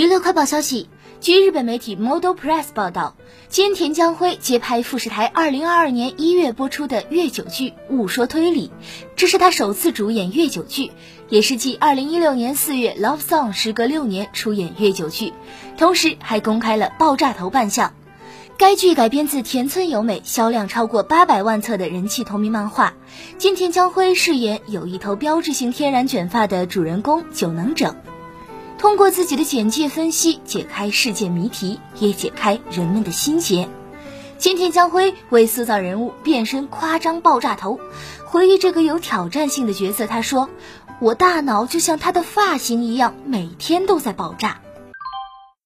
娱乐快报消息：据日本媒体 Model Press 报道，菅田将晖接拍富士台2022年1月播出的月九剧《误说推理》，这是他首次主演月九剧，也是继2016年4月《Love Song》时隔六年出演月九剧，同时还公开了爆炸头扮相。该剧改编自田村由美销量超过八百万册的人气同名漫画，菅田将晖饰演有一头标志性天然卷发的主人公久能整。通过自己的简介分析，解开世界谜题，也解开人们的心结。今天，江辉为塑造人物变身夸张爆炸头，回忆这个有挑战性的角色，他说：“我大脑就像他的发型一样，每天都在爆炸。”